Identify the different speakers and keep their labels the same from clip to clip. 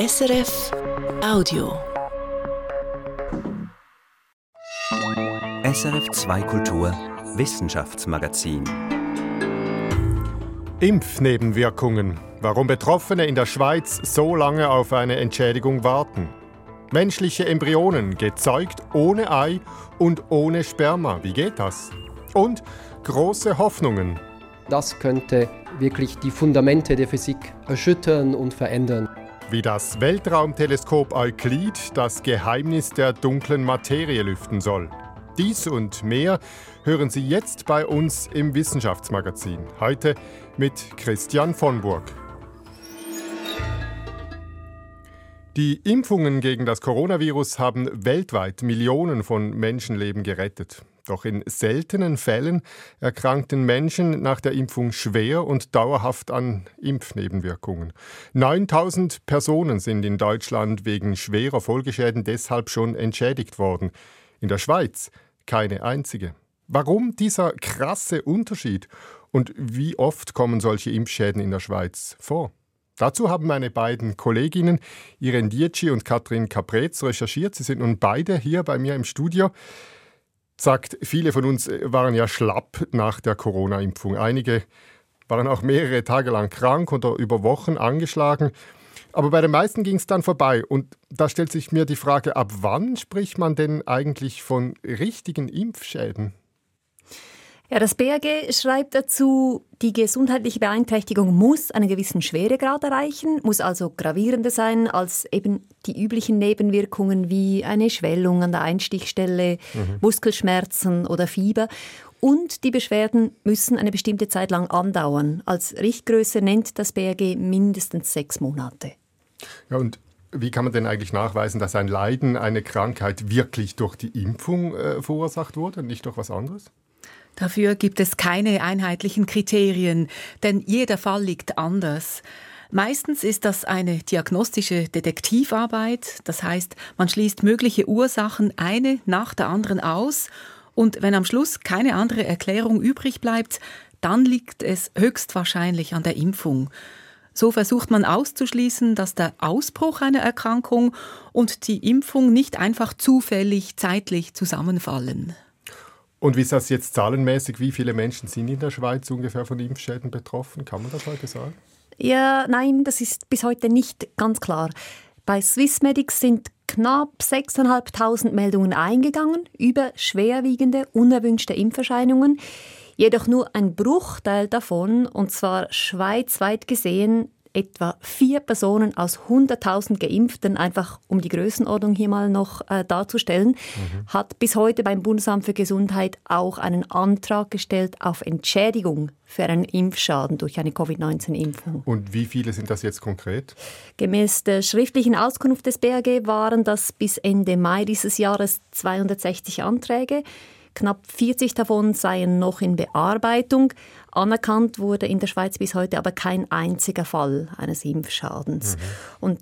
Speaker 1: SRF Audio.
Speaker 2: SRF 2 Kultur Wissenschaftsmagazin.
Speaker 3: Impfnebenwirkungen. Warum Betroffene in der Schweiz so lange auf eine Entschädigung warten. Menschliche Embryonen gezeugt ohne Ei und ohne Sperma. Wie geht das? Und große Hoffnungen.
Speaker 4: Das könnte wirklich die Fundamente der Physik erschüttern und verändern.
Speaker 3: Wie das Weltraumteleskop Euklid das Geheimnis der dunklen Materie lüften soll. Dies und mehr hören Sie jetzt bei uns im Wissenschaftsmagazin. Heute mit Christian von Burg. Die Impfungen gegen das Coronavirus haben weltweit Millionen von Menschenleben gerettet. Doch in seltenen Fällen erkrankten Menschen nach der Impfung schwer und dauerhaft an Impfnebenwirkungen. 9000 Personen sind in Deutschland wegen schwerer Folgeschäden deshalb schon entschädigt worden. In der Schweiz keine einzige. Warum dieser krasse Unterschied und wie oft kommen solche Impfschäden in der Schweiz vor? Dazu haben meine beiden Kolleginnen Irene Dietschi und Katrin Caprez recherchiert. Sie sind nun beide hier bei mir im Studio. Sagt, viele von uns waren ja schlapp nach der Corona-Impfung. Einige waren auch mehrere Tage lang krank oder über Wochen angeschlagen. Aber bei den meisten ging es dann vorbei. Und da stellt sich mir die Frage, ab wann spricht man denn eigentlich von richtigen Impfschäden?
Speaker 5: Ja, das BAG schreibt dazu, die gesundheitliche Beeinträchtigung muss einen gewissen Schweregrad erreichen, muss also gravierender sein als eben die üblichen Nebenwirkungen wie eine Schwellung an der Einstichstelle, mhm. Muskelschmerzen oder Fieber. Und die Beschwerden müssen eine bestimmte Zeit lang andauern. Als Richtgröße nennt das BAG mindestens sechs Monate.
Speaker 3: Ja, und wie kann man denn eigentlich nachweisen, dass ein Leiden, eine Krankheit wirklich durch die Impfung äh, verursacht wurde und nicht durch was anderes?
Speaker 6: Dafür gibt es keine einheitlichen Kriterien, denn jeder Fall liegt anders. Meistens ist das eine diagnostische Detektivarbeit, das heißt, man schließt mögliche Ursachen eine nach der anderen aus und wenn am Schluss keine andere Erklärung übrig bleibt, dann liegt es höchstwahrscheinlich an der Impfung. So versucht man auszuschließen, dass der Ausbruch einer Erkrankung und die Impfung nicht einfach zufällig zeitlich zusammenfallen.
Speaker 3: Und wie ist das jetzt zahlenmäßig? Wie viele Menschen sind in der Schweiz ungefähr von Impfschäden betroffen? Kann man das heute sagen?
Speaker 5: Ja, nein, das ist bis heute nicht ganz klar. Bei Swissmedics sind knapp 6.500 Meldungen eingegangen über schwerwiegende, unerwünschte Impferscheinungen. Jedoch nur ein Bruchteil davon, und zwar schweizweit gesehen, etwa vier Personen aus 100.000 Geimpften, einfach um die Größenordnung hier mal noch äh, darzustellen, mhm. hat bis heute beim Bundesamt für Gesundheit auch einen Antrag gestellt auf Entschädigung für einen Impfschaden durch eine Covid-19-Impfung.
Speaker 3: Und wie viele sind das jetzt konkret?
Speaker 5: Gemäß der schriftlichen Auskunft des BAG waren das bis Ende Mai dieses Jahres 260 Anträge. Knapp 40 davon seien noch in Bearbeitung. Anerkannt wurde in der Schweiz bis heute aber kein einziger Fall eines Impfschadens. Mhm. Und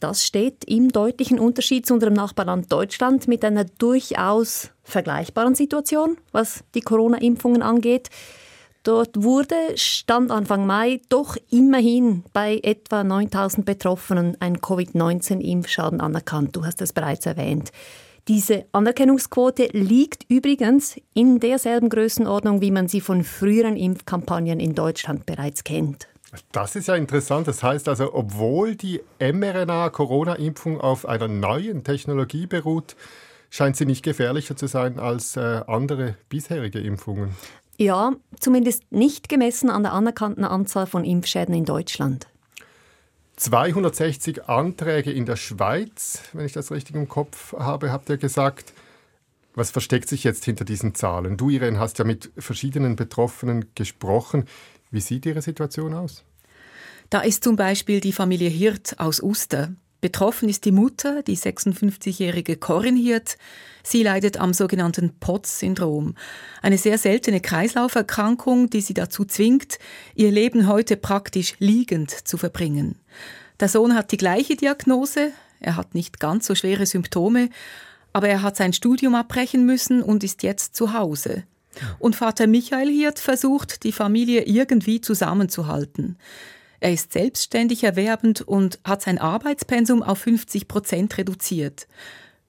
Speaker 5: das steht im deutlichen Unterschied zu unserem Nachbarland Deutschland mit einer durchaus vergleichbaren Situation, was die Corona-Impfungen angeht. Dort wurde, stand Anfang Mai, doch immerhin bei etwa 9000 Betroffenen ein Covid-19-Impfschaden anerkannt. Du hast es bereits erwähnt. Diese Anerkennungsquote liegt übrigens in derselben Größenordnung, wie man sie von früheren Impfkampagnen in Deutschland bereits kennt.
Speaker 3: Das ist ja interessant. Das heißt also, obwohl die mRNA-Corona-Impfung auf einer neuen Technologie beruht, scheint sie nicht gefährlicher zu sein als äh, andere bisherige Impfungen.
Speaker 5: Ja, zumindest nicht gemessen an der anerkannten Anzahl von Impfschäden in Deutschland.
Speaker 3: 260 Anträge in der Schweiz, wenn ich das richtig im Kopf habe, habt ihr gesagt. Was versteckt sich jetzt hinter diesen Zahlen? Du, Irene, hast ja mit verschiedenen Betroffenen gesprochen. Wie sieht Ihre Situation aus?
Speaker 6: Da ist zum Beispiel die Familie Hirt aus Uster. Betroffen ist die Mutter, die 56-jährige Corinne Hirt. Sie leidet am sogenannten POTS-Syndrom, eine sehr seltene Kreislauferkrankung, die sie dazu zwingt, ihr Leben heute praktisch liegend zu verbringen. Der Sohn hat die gleiche Diagnose, er hat nicht ganz so schwere Symptome, aber er hat sein Studium abbrechen müssen und ist jetzt zu Hause. Und Vater Michael Hirt versucht, die Familie irgendwie zusammenzuhalten. Er ist selbstständig erwerbend und hat sein Arbeitspensum auf 50 Prozent reduziert.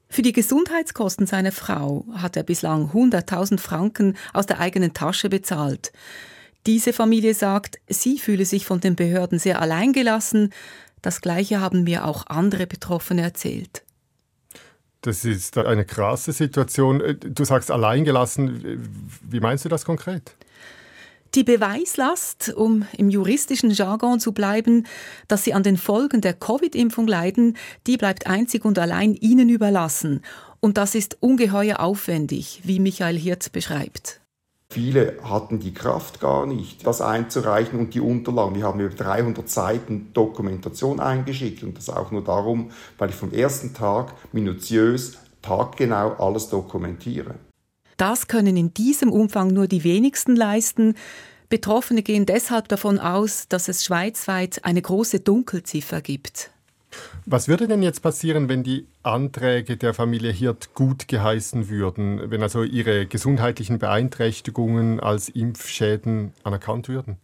Speaker 6: Für die Gesundheitskosten seiner Frau hat er bislang 100.000 Franken aus der eigenen Tasche bezahlt. Diese Familie sagt, sie fühle sich von den Behörden sehr alleingelassen. Das Gleiche haben mir auch andere Betroffene erzählt.
Speaker 3: Das ist eine krasse Situation. Du sagst alleingelassen. Wie meinst du das konkret?
Speaker 6: Die Beweislast, um im juristischen Jargon zu bleiben, dass sie an den Folgen der Covid-Impfung leiden, die bleibt einzig und allein ihnen überlassen. Und das ist ungeheuer aufwendig, wie Michael Hirt beschreibt.
Speaker 7: Viele hatten die Kraft gar nicht, das einzureichen und die Unterlagen. Wir haben über 300 Seiten Dokumentation eingeschickt und das auch nur darum, weil ich vom ersten Tag minutiös, taggenau alles dokumentiere.
Speaker 6: Das können in diesem Umfang nur die wenigsten leisten. Betroffene gehen deshalb davon aus, dass es schweizweit eine große Dunkelziffer gibt.
Speaker 3: Was würde denn jetzt passieren, wenn die Anträge der Familie Hirt gut geheißen würden, wenn also ihre gesundheitlichen Beeinträchtigungen als Impfschäden anerkannt würden?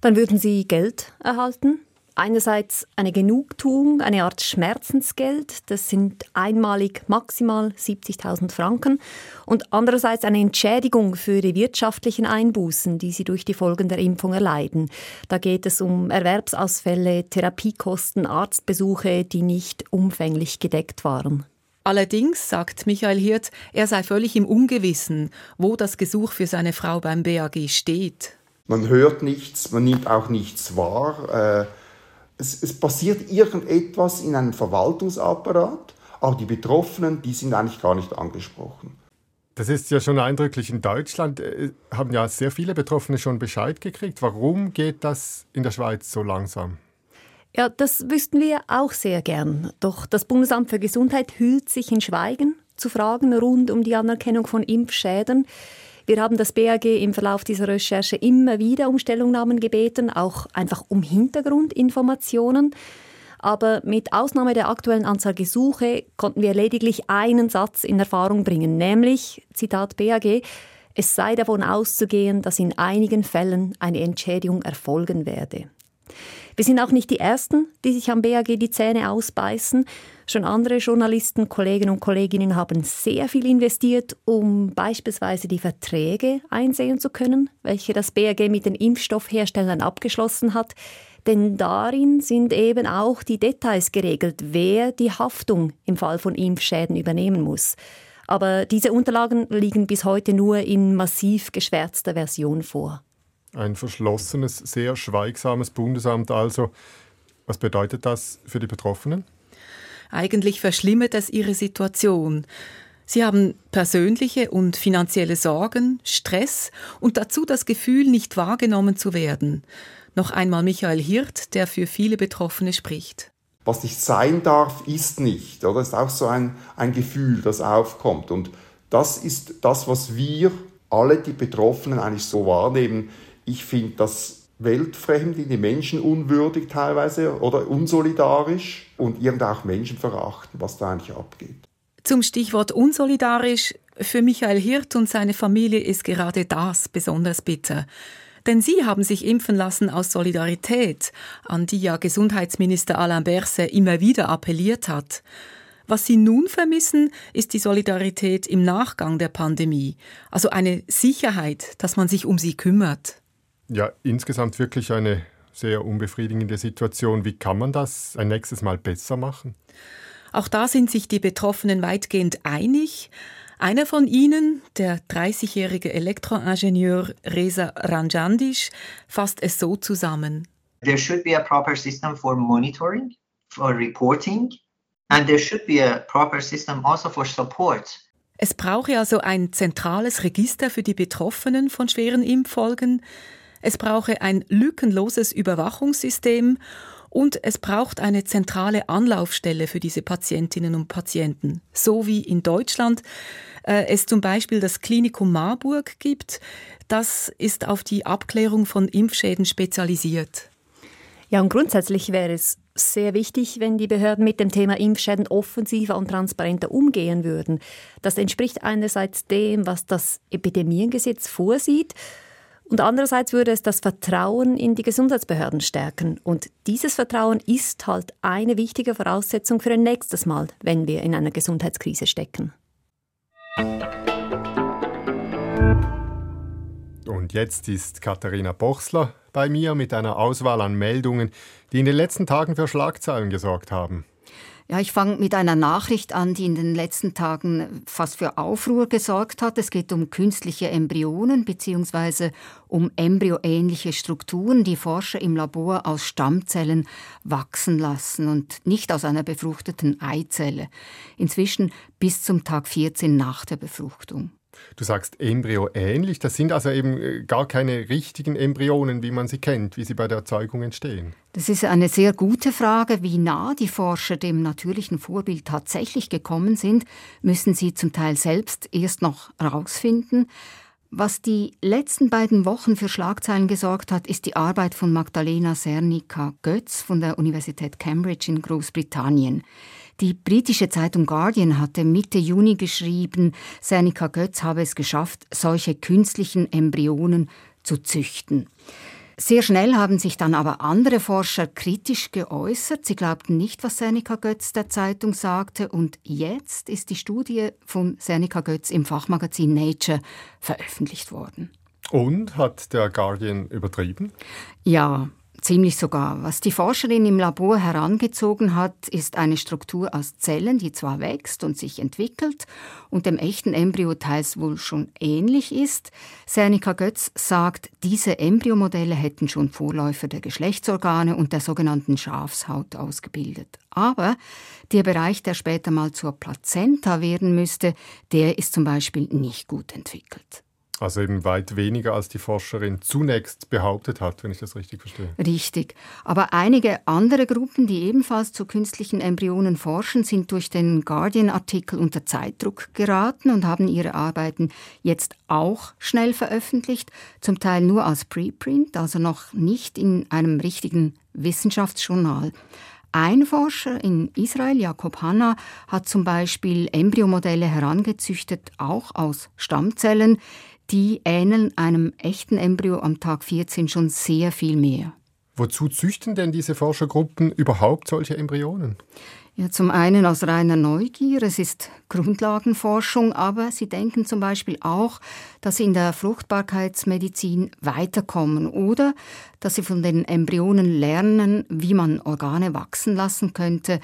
Speaker 5: Dann würden sie Geld erhalten, einerseits eine Genugtuung, eine Art Schmerzensgeld, das sind einmalig maximal 70.000 Franken, und andererseits eine Entschädigung für die wirtschaftlichen Einbußen, die sie durch die Folgen der Impfung erleiden. Da geht es um Erwerbsausfälle, Therapiekosten, Arztbesuche, die nicht umfänglich gedeckt waren.
Speaker 6: Allerdings sagt Michael Hirt, er sei völlig im Ungewissen, wo das Gesuch für seine Frau beim BAG steht.
Speaker 7: Man hört nichts, man nimmt auch nichts wahr. Äh es, es passiert irgendetwas in einem Verwaltungsapparat, aber die Betroffenen, die sind eigentlich gar nicht angesprochen.
Speaker 3: Das ist ja schon eindrücklich. In Deutschland äh, haben ja sehr viele Betroffene schon Bescheid gekriegt. Warum geht das in der Schweiz so langsam?
Speaker 5: Ja, das wüssten wir auch sehr gern. Doch das Bundesamt für Gesundheit hüllt sich in Schweigen zu Fragen rund um die Anerkennung von Impfschäden. Wir haben das BAG im Verlauf dieser Recherche immer wieder um Stellungnahmen gebeten, auch einfach um Hintergrundinformationen. Aber mit Ausnahme der aktuellen Anzahl Gesuche konnten wir lediglich einen Satz in Erfahrung bringen, nämlich, Zitat BAG, es sei davon auszugehen, dass in einigen Fällen eine Entschädigung erfolgen werde. Wir sind auch nicht die Ersten, die sich am BAG die Zähne ausbeißen. Schon andere Journalisten, Kollegen und Kolleginnen haben sehr viel investiert, um beispielsweise die Verträge einsehen zu können, welche das BAG mit den Impfstoffherstellern abgeschlossen hat. Denn darin sind eben auch die Details geregelt, wer die Haftung im Fall von Impfschäden übernehmen muss. Aber diese Unterlagen liegen bis heute nur in massiv geschwärzter Version vor.
Speaker 3: Ein verschlossenes, sehr schweigsames Bundesamt also. Was bedeutet das für die Betroffenen?
Speaker 6: Eigentlich verschlimmert es ihre Situation. Sie haben persönliche und finanzielle Sorgen, Stress und dazu das Gefühl, nicht wahrgenommen zu werden. Noch einmal Michael Hirt, der für viele Betroffene spricht.
Speaker 7: Was nicht sein darf, ist nicht. Oder? Das ist auch so ein, ein Gefühl, das aufkommt. Und das ist das, was wir alle, die Betroffenen, eigentlich so wahrnehmen. Ich finde das weltfremd, die Menschen unwürdig teilweise oder unsolidarisch und irgendwie auch Menschen verachten, was da eigentlich abgeht.
Speaker 6: Zum Stichwort unsolidarisch. Für Michael Hirt und seine Familie ist gerade das besonders bitter. Denn sie haben sich impfen lassen aus Solidarität, an die ja Gesundheitsminister Alain Berset immer wieder appelliert hat. Was sie nun vermissen, ist die Solidarität im Nachgang der Pandemie, also eine Sicherheit, dass man sich um sie kümmert.
Speaker 3: Ja, insgesamt wirklich eine sehr unbefriedigende Situation. Wie kann man das ein nächstes Mal besser machen?
Speaker 6: Auch da sind sich die Betroffenen weitgehend einig. Einer von ihnen, der 30-jährige Elektroingenieur Reza Ranjandisch, fasst es so zusammen.
Speaker 8: There should be a proper system for monitoring, for reporting, and there should be a proper system also for support.
Speaker 6: Es brauche also ein zentrales Register für die Betroffenen von schweren Impffolgen, es brauche ein lückenloses Überwachungssystem und es braucht eine zentrale Anlaufstelle für diese Patientinnen und Patienten, so wie in Deutschland äh, es zum Beispiel das Klinikum Marburg gibt. Das ist auf die Abklärung von Impfschäden spezialisiert.
Speaker 5: Ja, und grundsätzlich wäre es sehr wichtig, wenn die Behörden mit dem Thema Impfschäden offensiver und transparenter umgehen würden. Das entspricht einerseits dem, was das Epidemiengesetz vorsieht Und andererseits würde es das Vertrauen in die Gesundheitsbehörden stärken. Und dieses Vertrauen ist halt eine wichtige Voraussetzung für ein nächstes Mal, wenn wir in einer Gesundheitskrise stecken.
Speaker 3: Und jetzt ist Katharina Bochsler bei mir mit einer Auswahl an Meldungen, die in den letzten Tagen für Schlagzeilen gesorgt haben.
Speaker 9: Ja, ich fange mit einer Nachricht an, die in den letzten Tagen fast für Aufruhr gesorgt hat. Es geht um künstliche Embryonen bzw. um embryoähnliche Strukturen, die Forscher im Labor aus Stammzellen wachsen lassen und nicht aus einer befruchteten Eizelle. Inzwischen bis zum Tag 14 nach der Befruchtung.
Speaker 3: Du sagst Embryo ähnlich, das sind also eben äh, gar keine richtigen Embryonen, wie man sie kennt, wie sie bei der Erzeugung entstehen.
Speaker 9: Das ist eine sehr gute Frage. Wie nah die Forscher dem natürlichen Vorbild tatsächlich gekommen sind, müssen sie zum Teil selbst erst noch herausfinden. Was die letzten beiden Wochen für Schlagzeilen gesorgt hat, ist die Arbeit von Magdalena Sernica Götz von der Universität Cambridge in Großbritannien. Die britische Zeitung Guardian hatte Mitte Juni geschrieben, Seneca Götz habe es geschafft, solche künstlichen Embryonen zu züchten. Sehr schnell haben sich dann aber andere Forscher kritisch geäußert. Sie glaubten nicht, was Seneca Götz der Zeitung sagte. Und jetzt ist die Studie von Seneca Götz im Fachmagazin Nature veröffentlicht worden.
Speaker 3: Und hat der Guardian übertrieben?
Speaker 9: Ja, Ziemlich sogar. Was die Forscherin im Labor herangezogen hat, ist eine Struktur aus Zellen, die zwar wächst und sich entwickelt und dem echten Embryo teils wohl schon ähnlich ist. Sernika Götz sagt, diese Embryomodelle hätten schon Vorläufer der Geschlechtsorgane und der sogenannten Schafshaut ausgebildet. Aber der Bereich, der später mal zur Plazenta werden müsste, der ist zum Beispiel nicht gut entwickelt.
Speaker 3: Also eben weit weniger, als die Forscherin zunächst behauptet hat, wenn ich das richtig verstehe.
Speaker 9: Richtig. Aber einige andere Gruppen, die ebenfalls zu künstlichen Embryonen forschen, sind durch den Guardian-Artikel unter Zeitdruck geraten und haben ihre Arbeiten jetzt auch schnell veröffentlicht, zum Teil nur als Preprint, also noch nicht in einem richtigen Wissenschaftsjournal. Ein Forscher in Israel, Jakob Hanna, hat zum Beispiel Embryomodelle herangezüchtet, auch aus Stammzellen, die ähneln einem echten Embryo am Tag 14 schon sehr viel mehr.
Speaker 3: Wozu züchten denn diese Forschergruppen überhaupt solche Embryonen?
Speaker 9: Ja, zum einen aus reiner Neugier, es ist Grundlagenforschung, aber sie denken zum Beispiel auch, dass sie in der Fruchtbarkeitsmedizin weiterkommen oder dass sie von den Embryonen lernen, wie man Organe wachsen lassen könnte,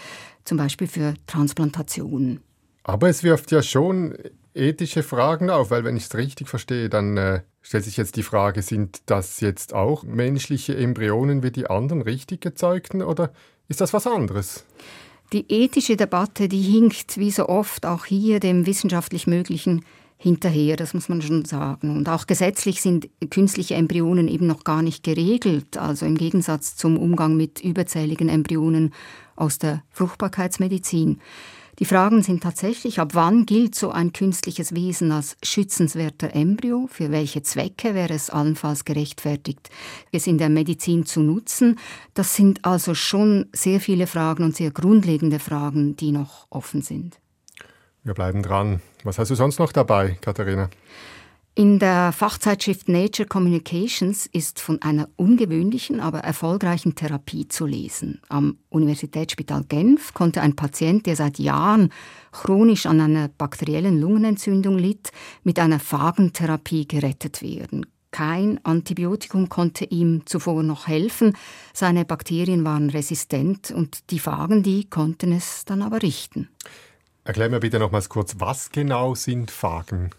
Speaker 9: zum Beispiel für Transplantationen.
Speaker 3: Aber es wirft ja schon ethische Fragen auf, weil wenn ich es richtig verstehe, dann äh, stellt sich jetzt die Frage, sind das jetzt auch menschliche Embryonen wie die anderen richtig gezeugten oder ist das was anderes?
Speaker 9: Die ethische Debatte, die hinkt wie so oft auch hier dem wissenschaftlich Möglichen hinterher, das muss man schon sagen. Und auch gesetzlich sind künstliche Embryonen eben noch gar nicht geregelt, also im Gegensatz zum Umgang mit überzähligen Embryonen aus der Fruchtbarkeitsmedizin. Die Fragen sind tatsächlich, ab wann gilt so ein künstliches Wesen als schützenswerter Embryo? Für welche Zwecke wäre es allenfalls gerechtfertigt, es in der Medizin zu nutzen? Das sind also schon sehr viele Fragen und sehr grundlegende Fragen, die noch offen sind.
Speaker 3: Wir bleiben dran. Was hast du sonst noch dabei, Katharina?
Speaker 9: In der Fachzeitschrift Nature Communications ist von einer ungewöhnlichen, aber erfolgreichen Therapie zu lesen. Am Universitätsspital Genf konnte ein Patient, der seit Jahren chronisch an einer bakteriellen Lungenentzündung litt, mit einer Phagentherapie gerettet werden. Kein Antibiotikum konnte ihm zuvor noch helfen. Seine Bakterien waren resistent und die Phagen, die konnten es dann aber richten.
Speaker 3: Erklär mir bitte nochmals kurz, was genau sind Phagen?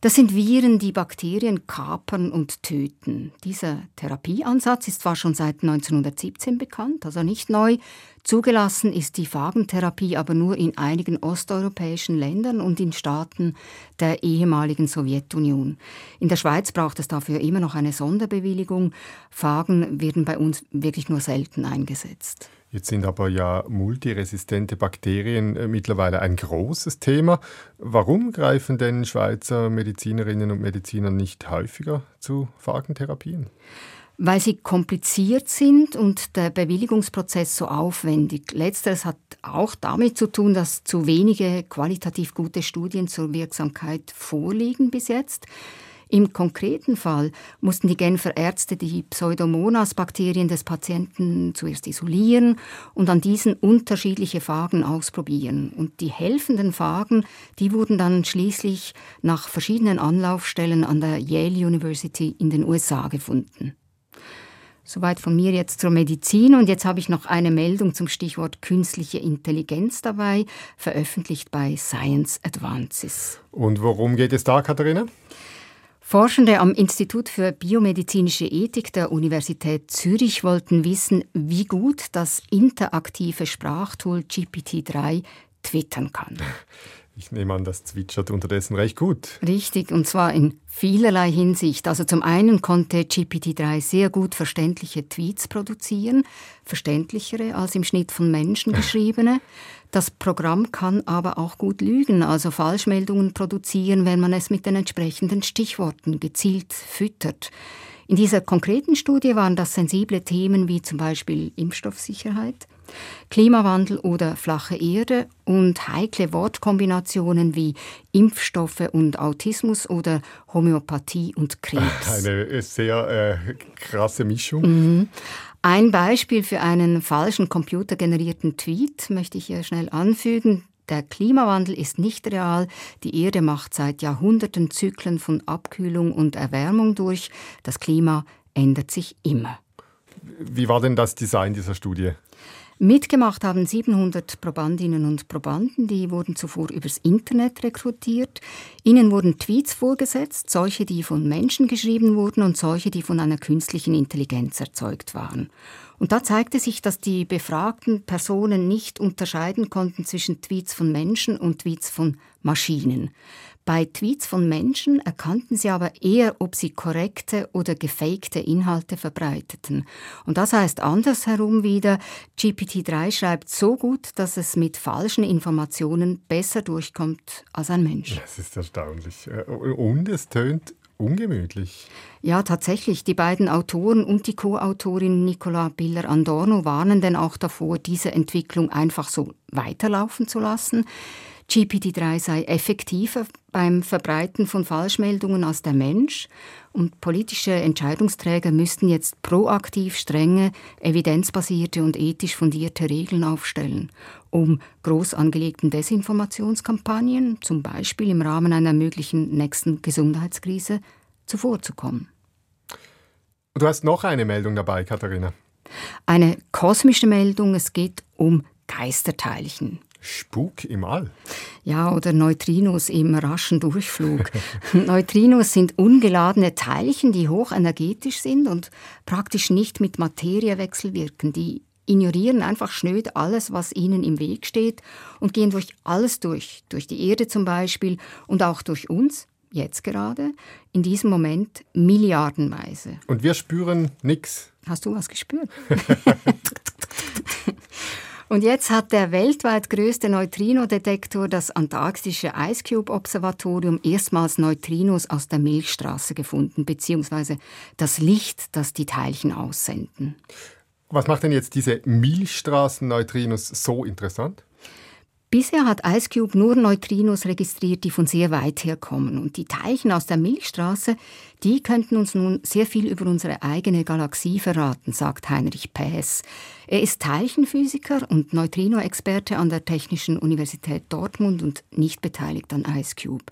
Speaker 9: Das sind Viren, die Bakterien kapern und töten. Dieser Therapieansatz ist zwar schon seit 1917 bekannt, also nicht neu. Zugelassen ist die Phagentherapie aber nur in einigen osteuropäischen Ländern und in Staaten der ehemaligen Sowjetunion. In der Schweiz braucht es dafür immer noch eine Sonderbewilligung. Phagen werden bei uns wirklich nur selten eingesetzt.
Speaker 3: Jetzt sind aber ja multiresistente Bakterien äh, mittlerweile ein großes Thema. Warum greifen denn Schweizer Medizinerinnen und Mediziner nicht häufiger zu Phagentherapien?
Speaker 9: Weil sie kompliziert sind und der Bewilligungsprozess so aufwendig. Letzteres hat auch damit zu tun, dass zu wenige qualitativ gute Studien zur Wirksamkeit vorliegen bis jetzt. Im konkreten Fall mussten die Genfer Ärzte die Pseudomonas-Bakterien des Patienten zuerst isolieren und an diesen unterschiedliche Phagen ausprobieren. Und die helfenden Phagen, die wurden dann schließlich nach verschiedenen Anlaufstellen an der Yale University in den USA gefunden. Soweit von mir jetzt zur Medizin. Und jetzt habe ich noch eine Meldung zum Stichwort künstliche Intelligenz dabei, veröffentlicht bei Science Advances.
Speaker 3: Und worum geht es da, Katharina?
Speaker 9: Forschende am Institut für biomedizinische Ethik der Universität Zürich wollten wissen, wie gut das interaktive Sprachtool GPT-3 twittern kann.
Speaker 3: Ich nehme an, das zwitschert unterdessen recht gut.
Speaker 9: Richtig, und zwar in vielerlei Hinsicht. Also zum einen konnte GPT-3 sehr gut verständliche Tweets produzieren, verständlichere als im Schnitt von Menschen geschriebene. Das Programm kann aber auch gut lügen, also Falschmeldungen produzieren, wenn man es mit den entsprechenden Stichworten gezielt füttert. In dieser konkreten Studie waren das sensible Themen wie zum Beispiel Impfstoffsicherheit, Klimawandel oder flache Erde und heikle Wortkombinationen wie Impfstoffe und Autismus oder Homöopathie und Krebs.
Speaker 3: Eine sehr äh, krasse Mischung.
Speaker 9: Mhm. Ein Beispiel für einen falschen computergenerierten Tweet möchte ich hier schnell anfügen. Der Klimawandel ist nicht real. Die Erde macht seit Jahrhunderten Zyklen von Abkühlung und Erwärmung durch. Das Klima ändert sich immer.
Speaker 3: Wie war denn das Design dieser Studie?
Speaker 9: Mitgemacht haben 700 Probandinnen und Probanden, die wurden zuvor übers Internet rekrutiert. Ihnen wurden Tweets vorgesetzt, solche, die von Menschen geschrieben wurden und solche, die von einer künstlichen Intelligenz erzeugt waren. Und da zeigte sich, dass die befragten Personen nicht unterscheiden konnten zwischen Tweets von Menschen und Tweets von Maschinen. Bei Tweets von Menschen erkannten sie aber eher, ob sie korrekte oder gefakte Inhalte verbreiteten. Und das heißt andersherum wieder, GPT-3 schreibt so gut, dass es mit falschen Informationen besser durchkommt als ein Mensch.
Speaker 3: Das ist erstaunlich. Äh, und es tönt ungemütlich.
Speaker 9: Ja, tatsächlich. Die beiden Autoren und die Co-Autorin Nicola Biller-Andorno warnen denn auch davor, diese Entwicklung einfach so weiterlaufen zu lassen. GPT-3 sei effektiver beim Verbreiten von Falschmeldungen als der Mensch und politische Entscheidungsträger müssten jetzt proaktiv strenge, evidenzbasierte und ethisch fundierte Regeln aufstellen, um groß angelegten Desinformationskampagnen, zum Beispiel im Rahmen einer möglichen nächsten Gesundheitskrise, zuvorzukommen.
Speaker 3: Du hast noch eine Meldung dabei, Katharina.
Speaker 9: Eine kosmische Meldung, es geht um Geisterteilchen.
Speaker 3: Spuk im All.
Speaker 9: Ja, oder Neutrinos im raschen Durchflug. Neutrinos sind ungeladene Teilchen, die hochenergetisch sind und praktisch nicht mit Materie wechselwirken. Die ignorieren einfach schnöd alles, was ihnen im Weg steht und gehen durch alles durch. Durch die Erde zum Beispiel und auch durch uns, jetzt gerade, in diesem Moment milliardenweise.
Speaker 3: Und wir spüren nichts.
Speaker 9: Hast du was gespürt? Und jetzt hat der weltweit größte Neutrino-Detektor, das antarktische Ice Cube Observatorium, erstmals Neutrinos aus der Milchstraße gefunden, beziehungsweise das Licht, das die Teilchen aussenden.
Speaker 3: Was macht denn jetzt diese Milchstraßen-Neutrinos so interessant?
Speaker 9: Bisher hat IceCube nur Neutrinos registriert, die von sehr weit her kommen. Und die Teilchen aus der Milchstraße, die könnten uns nun sehr viel über unsere eigene Galaxie verraten, sagt Heinrich Päs. Er ist Teilchenphysiker und Neutrino-Experte an der Technischen Universität Dortmund und nicht beteiligt an IceCube.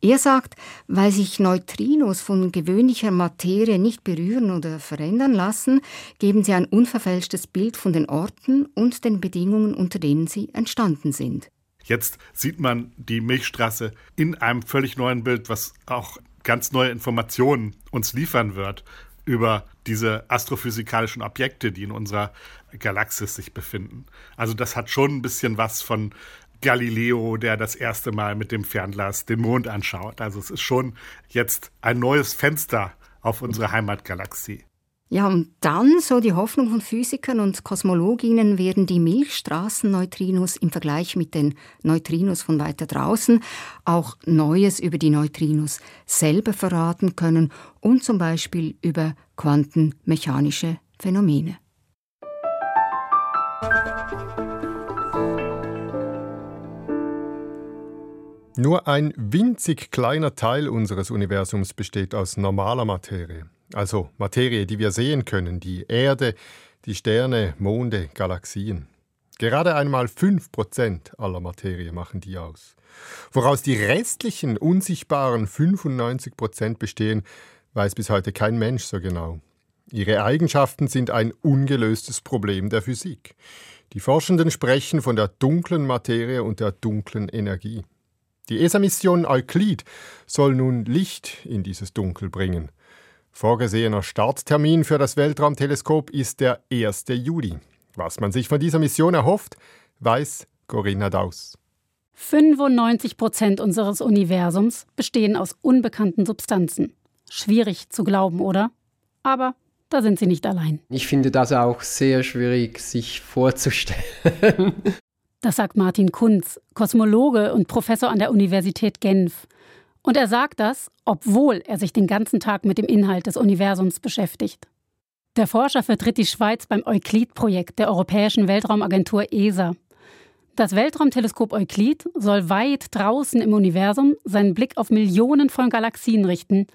Speaker 9: Er sagt, weil sich Neutrinos von gewöhnlicher Materie nicht berühren oder verändern lassen, geben sie ein unverfälschtes Bild von den Orten und den Bedingungen, unter denen sie entstanden sind.
Speaker 10: Jetzt sieht man die Milchstraße in einem völlig neuen Bild, was auch ganz neue Informationen uns liefern wird über diese astrophysikalischen Objekte, die in unserer Galaxis sich befinden. Also das hat schon ein bisschen was von Galileo, der das erste Mal mit dem Fernglas den Mond anschaut. Also es ist schon jetzt ein neues Fenster auf unsere Heimatgalaxie.
Speaker 9: Ja, und dann, so die Hoffnung von Physikern und Kosmologinnen, werden die Milchstraßenneutrinos im Vergleich mit den Neutrinos von weiter draußen auch Neues über die Neutrinos selber verraten können und zum Beispiel über quantenmechanische Phänomene.
Speaker 3: Nur ein winzig kleiner Teil unseres Universums besteht aus normaler Materie. Also Materie, die wir sehen können, die Erde, die Sterne, Monde, Galaxien. Gerade einmal 5% aller Materie machen die aus. Woraus die restlichen unsichtbaren 95% bestehen, weiß bis heute kein Mensch so genau. Ihre Eigenschaften sind ein ungelöstes Problem der Physik. Die Forschenden sprechen von der dunklen Materie und der dunklen Energie. Die ESA-Mission Euclid soll nun Licht in dieses Dunkel bringen. Vorgesehener Starttermin für das Weltraumteleskop ist der 1. Juli. Was man sich von dieser Mission erhofft, weiß Corinna Daus.
Speaker 11: 95 Prozent unseres Universums bestehen aus unbekannten Substanzen. Schwierig zu glauben, oder? Aber da sind Sie nicht allein.
Speaker 4: Ich finde das auch sehr schwierig, sich vorzustellen.
Speaker 11: Das sagt Martin Kunz, Kosmologe und Professor an der Universität Genf. Und er sagt das, obwohl er sich den ganzen Tag mit dem Inhalt des Universums beschäftigt. Der Forscher vertritt die Schweiz beim Euklid-Projekt der Europäischen Weltraumagentur ESA. Das Weltraumteleskop Euklid soll weit draußen im Universum seinen Blick auf Millionen von Galaxien richten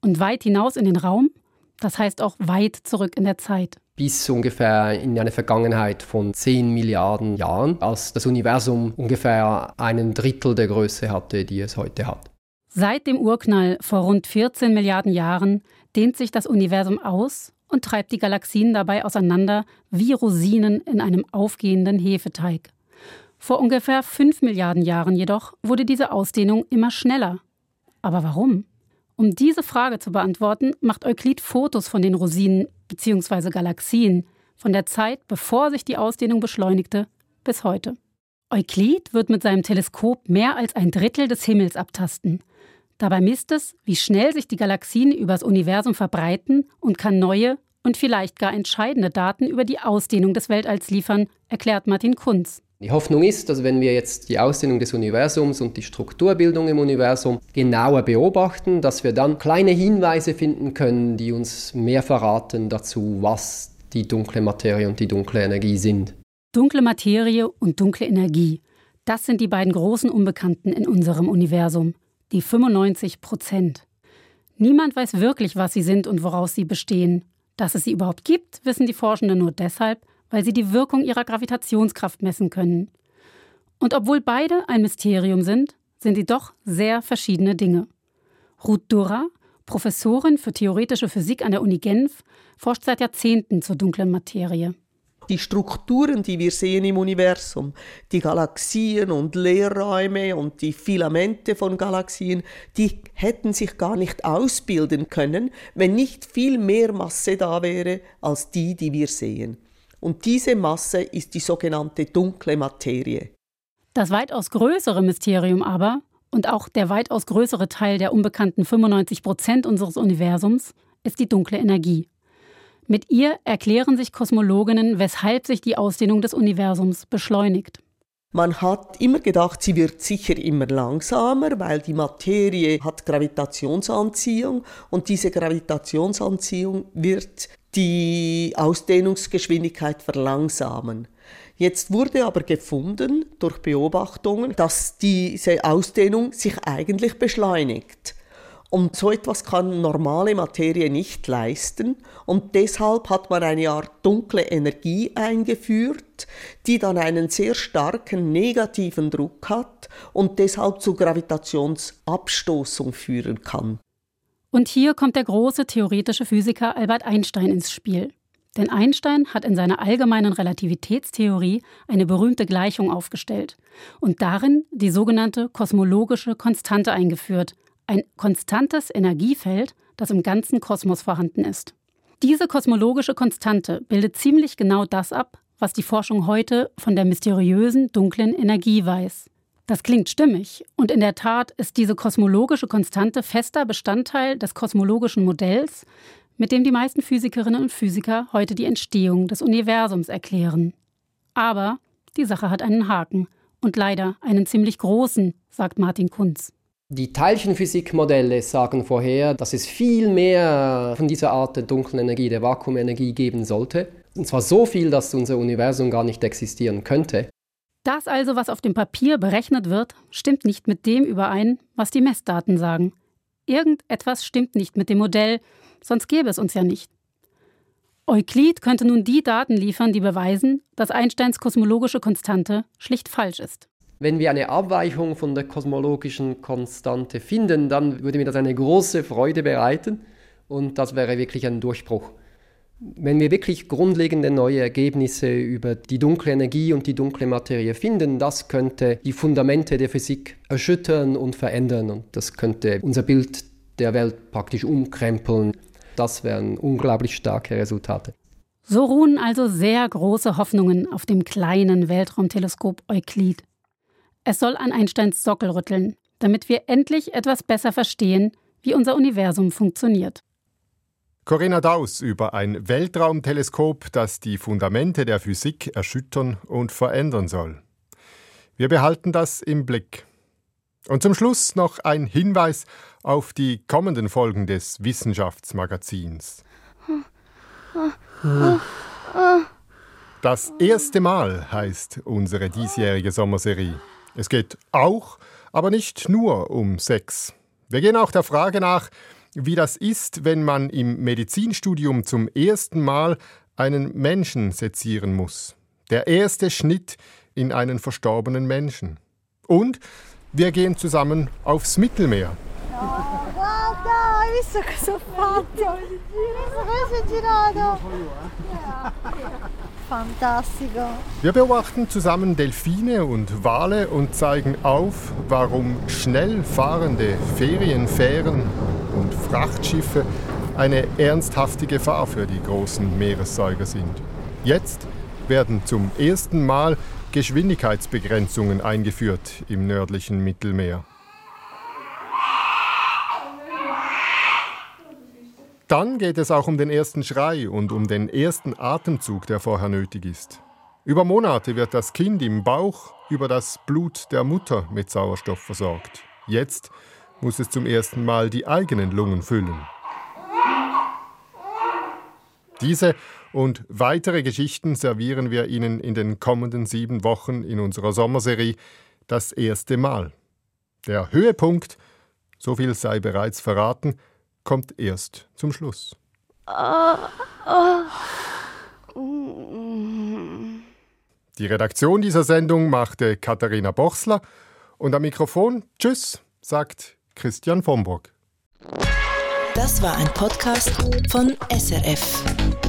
Speaker 11: und weit hinaus in den Raum, das heißt auch weit zurück in der Zeit
Speaker 4: bis ungefähr in eine Vergangenheit von 10 Milliarden Jahren, als das Universum ungefähr einen Drittel der Größe hatte, die es heute hat.
Speaker 11: Seit dem Urknall vor rund 14 Milliarden Jahren dehnt sich das Universum aus und treibt die Galaxien dabei auseinander wie Rosinen in einem aufgehenden Hefeteig. Vor ungefähr 5 Milliarden Jahren jedoch wurde diese Ausdehnung immer schneller. Aber warum? Um diese Frage zu beantworten, macht Euklid Fotos von den Rosinen bzw. Galaxien von der Zeit, bevor sich die Ausdehnung beschleunigte, bis heute. Euklid wird mit seinem Teleskop mehr als ein Drittel des Himmels abtasten. Dabei misst es, wie schnell sich die Galaxien übers Universum verbreiten und kann neue und vielleicht gar entscheidende Daten über die Ausdehnung des Weltalls liefern, erklärt Martin Kunz.
Speaker 4: Die Hoffnung ist, dass wenn wir jetzt die Ausdehnung des Universums und die Strukturbildung im Universum genauer beobachten, dass wir dann kleine Hinweise finden können, die uns mehr verraten dazu, was die dunkle Materie und die dunkle Energie sind.
Speaker 11: Dunkle Materie und dunkle Energie, das sind die beiden großen Unbekannten in unserem Universum, die 95 Prozent. Niemand weiß wirklich, was sie sind und woraus sie bestehen. Dass es sie überhaupt gibt, wissen die Forschenden nur deshalb, weil sie die Wirkung ihrer Gravitationskraft messen können. Und obwohl beide ein Mysterium sind, sind sie doch sehr verschiedene Dinge. Ruth Durra, Professorin für theoretische Physik an der Uni Genf, forscht seit Jahrzehnten zur dunklen Materie.
Speaker 12: Die Strukturen, die wir sehen im Universum, die Galaxien und Leerräume und die Filamente von Galaxien, die hätten sich gar nicht ausbilden können, wenn nicht viel mehr Masse da wäre als die, die wir sehen. Und diese Masse ist die sogenannte dunkle Materie.
Speaker 11: Das weitaus größere Mysterium aber, und auch der weitaus größere Teil der unbekannten 95 Prozent unseres Universums, ist die dunkle Energie. Mit ihr erklären sich Kosmologinnen, weshalb sich die Ausdehnung des Universums beschleunigt.
Speaker 12: Man hat immer gedacht, sie wird sicher immer langsamer, weil die Materie hat Gravitationsanziehung und diese Gravitationsanziehung wird die Ausdehnungsgeschwindigkeit verlangsamen. Jetzt wurde aber gefunden durch Beobachtungen, dass diese Ausdehnung sich eigentlich beschleunigt. Und so etwas kann normale Materie nicht leisten. Und deshalb hat man eine Art dunkle Energie eingeführt, die dann einen sehr starken negativen Druck hat und deshalb zu Gravitationsabstoßung führen kann.
Speaker 11: Und hier kommt der große theoretische Physiker Albert Einstein ins Spiel. Denn Einstein hat in seiner allgemeinen Relativitätstheorie eine berühmte Gleichung aufgestellt und darin die sogenannte kosmologische Konstante eingeführt, ein konstantes Energiefeld, das im ganzen Kosmos vorhanden ist. Diese kosmologische Konstante bildet ziemlich genau das ab, was die Forschung heute von der mysteriösen dunklen Energie weiß. Das klingt stimmig. Und in der Tat ist diese kosmologische Konstante fester Bestandteil des kosmologischen Modells, mit dem die meisten Physikerinnen und Physiker heute die Entstehung des Universums erklären. Aber die Sache hat einen Haken und leider einen ziemlich großen, sagt Martin Kunz.
Speaker 4: Die Teilchenphysikmodelle sagen vorher, dass es viel mehr von dieser Art der dunklen Energie, der Vakuumenergie geben sollte. Und zwar so viel, dass unser Universum gar nicht existieren könnte.
Speaker 11: Das also, was auf dem Papier berechnet wird, stimmt nicht mit dem überein, was die Messdaten sagen. Irgendetwas stimmt nicht mit dem Modell, sonst gäbe es uns ja nicht. Euklid könnte nun die Daten liefern, die beweisen, dass Einsteins kosmologische Konstante schlicht falsch ist.
Speaker 4: Wenn wir eine Abweichung von der kosmologischen Konstante finden, dann würde mir das eine große Freude bereiten und das wäre wirklich ein Durchbruch. Wenn wir wirklich grundlegende neue Ergebnisse über die dunkle Energie und die dunkle Materie finden, das könnte die Fundamente der Physik erschüttern und verändern und das könnte unser Bild der Welt praktisch umkrempeln. Das wären unglaublich starke Resultate.
Speaker 11: So ruhen also sehr große Hoffnungen auf dem kleinen Weltraumteleskop Euklid. Es soll an Einsteins Sockel rütteln, damit wir endlich etwas besser verstehen, wie unser Universum funktioniert.
Speaker 3: Corinna Daus über ein Weltraumteleskop, das die Fundamente der Physik erschüttern und verändern soll. Wir behalten das im Blick. Und zum Schluss noch ein Hinweis auf die kommenden Folgen des Wissenschaftsmagazins. Das erste Mal heißt unsere diesjährige Sommerserie. Es geht auch, aber nicht nur um Sex. Wir gehen auch der Frage nach, wie das ist, wenn man im Medizinstudium zum ersten Mal einen Menschen sezieren muss. Der erste Schnitt in einen verstorbenen Menschen. Und wir gehen zusammen aufs Mittelmeer.
Speaker 13: Visto cosa ho fatto? Fantastico.
Speaker 3: Wir beobachten zusammen Delfine und Wale und zeigen auf, warum schnell fahrende Ferienfähren und Frachtschiffe eine ernsthafte Gefahr für die großen Meeressäuger sind. Jetzt werden zum ersten Mal Geschwindigkeitsbegrenzungen eingeführt im nördlichen Mittelmeer. Dann geht es auch um den ersten Schrei und um den ersten Atemzug, der vorher nötig ist. Über Monate wird das Kind im Bauch über das Blut der Mutter mit Sauerstoff versorgt. Jetzt muss es zum ersten Mal die eigenen Lungen füllen. Diese und weitere Geschichten servieren wir Ihnen in den kommenden sieben Wochen in unserer Sommerserie Das erste Mal. Der Höhepunkt, so viel sei bereits verraten, kommt erst zum Schluss. Die Redaktion dieser Sendung machte Katharina Bochsler und am Mikrofon Tschüss, sagt Christian Vomburg.
Speaker 1: Das war ein Podcast von SRF.